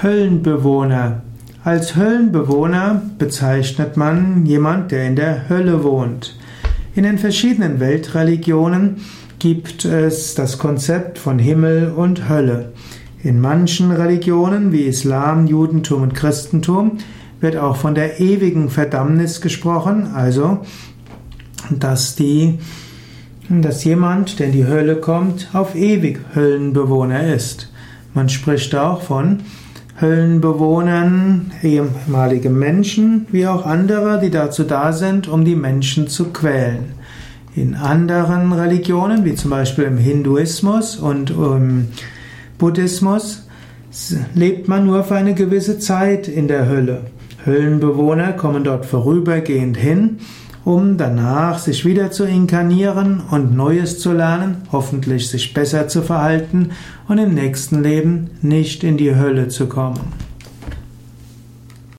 Höllenbewohner. Als Höllenbewohner bezeichnet man jemand, der in der Hölle wohnt. In den verschiedenen Weltreligionen gibt es das Konzept von Himmel und Hölle. In manchen Religionen wie Islam, Judentum und Christentum wird auch von der ewigen Verdammnis gesprochen, also dass die dass jemand, der in die Hölle kommt, auf ewig Höllenbewohner ist. Man spricht auch von Höllenbewohnern, ehemalige Menschen, wie auch andere, die dazu da sind, um die Menschen zu quälen. In anderen Religionen, wie zum Beispiel im Hinduismus und im Buddhismus, lebt man nur für eine gewisse Zeit in der Hölle. Höllenbewohner kommen dort vorübergehend hin, um danach sich wieder zu inkarnieren und Neues zu lernen, hoffentlich sich besser zu verhalten und im nächsten Leben nicht in die Hölle zu kommen.